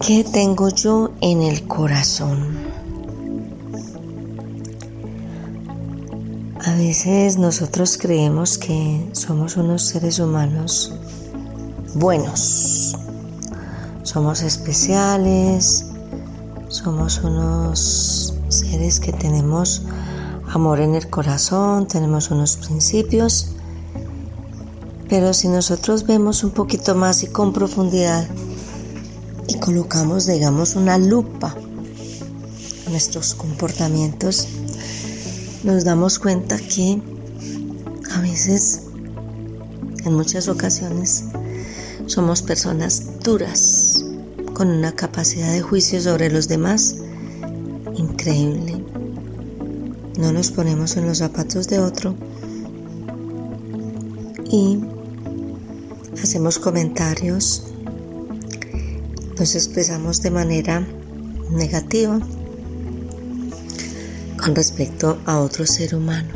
¿Qué tengo yo en el corazón? A veces nosotros creemos que somos unos seres humanos buenos, somos especiales, somos unos seres que tenemos amor en el corazón, tenemos unos principios, pero si nosotros vemos un poquito más y con profundidad y colocamos, digamos, una lupa. En nuestros comportamientos, nos damos cuenta que a veces, en muchas ocasiones, somos personas duras, con una capacidad de juicio sobre los demás increíble. No nos ponemos en los zapatos de otro y hacemos comentarios, nos expresamos de manera negativa con respecto a otro ser humano.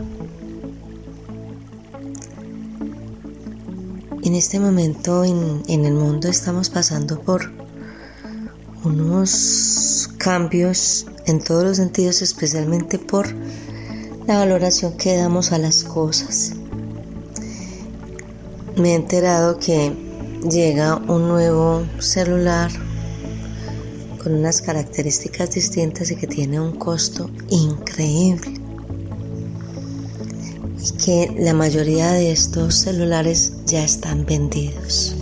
En este momento en, en, el mundo estamos pasando por unos cambios en todos los sentidos, especialmente por la valoración que damos a las cosas. Me he enterado que llega un nuevo celular con unas características distintas y que tiene un costo increíble. Y que la mayoría de estos celulares ya están vendidos.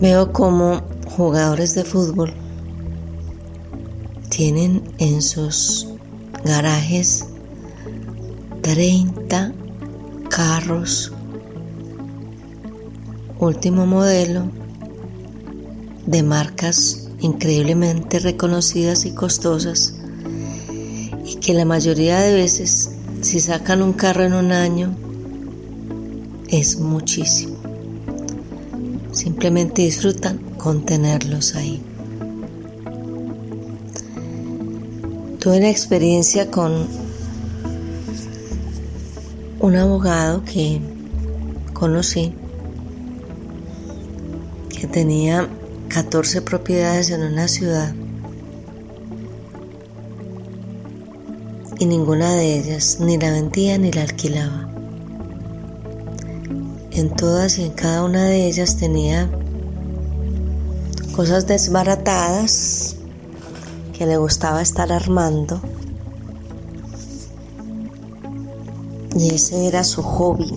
Veo como jugadores de fútbol tienen en sus garajes 30 carros último modelo de marcas increíblemente reconocidas y costosas y que la mayoría de veces si sacan un carro en un año es muchísimo. Simplemente disfrutan con tenerlos ahí. Tuve una experiencia con un abogado que conocí que tenía 14 propiedades en una ciudad y ninguna de ellas ni la vendía ni la alquilaba. En todas y en cada una de ellas tenía cosas desbaratadas que le gustaba estar armando. Y ese era su hobby.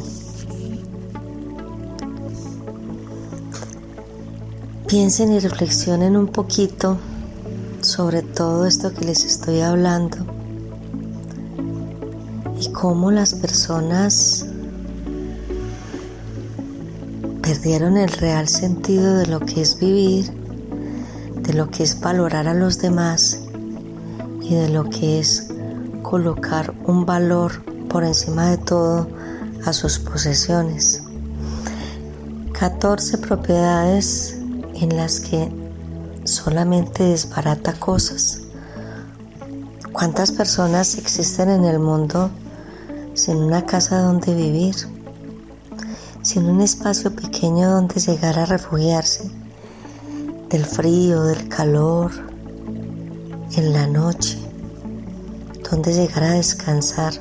Piensen y reflexionen un poquito sobre todo esto que les estoy hablando y cómo las personas perdieron el real sentido de lo que es vivir de lo que es valorar a los demás y de lo que es colocar un valor por encima de todo a sus posesiones. 14 propiedades en las que solamente desbarata cosas. ¿Cuántas personas existen en el mundo sin una casa donde vivir? Sin un espacio pequeño donde llegar a refugiarse? del frío, del calor, en la noche, donde llegar a descansar.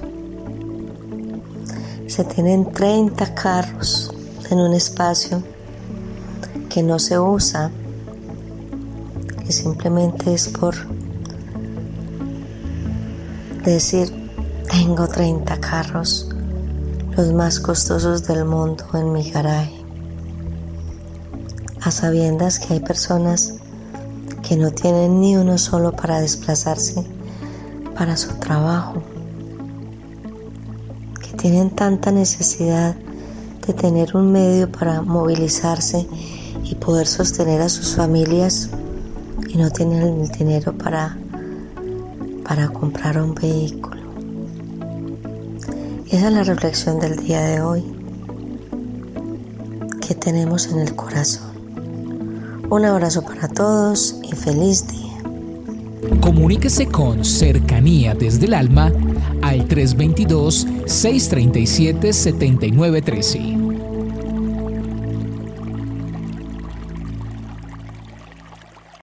Se tienen 30 carros en un espacio que no se usa, que simplemente es por decir, tengo 30 carros, los más costosos del mundo en mi garaje a sabiendas que hay personas que no tienen ni uno solo para desplazarse para su trabajo, que tienen tanta necesidad de tener un medio para movilizarse y poder sostener a sus familias y no tienen el dinero para, para comprar un vehículo. Esa es la reflexión del día de hoy que tenemos en el corazón. Un abrazo para todos y feliz día. Comuníquese con Cercanía desde el Alma al 322-637-7913.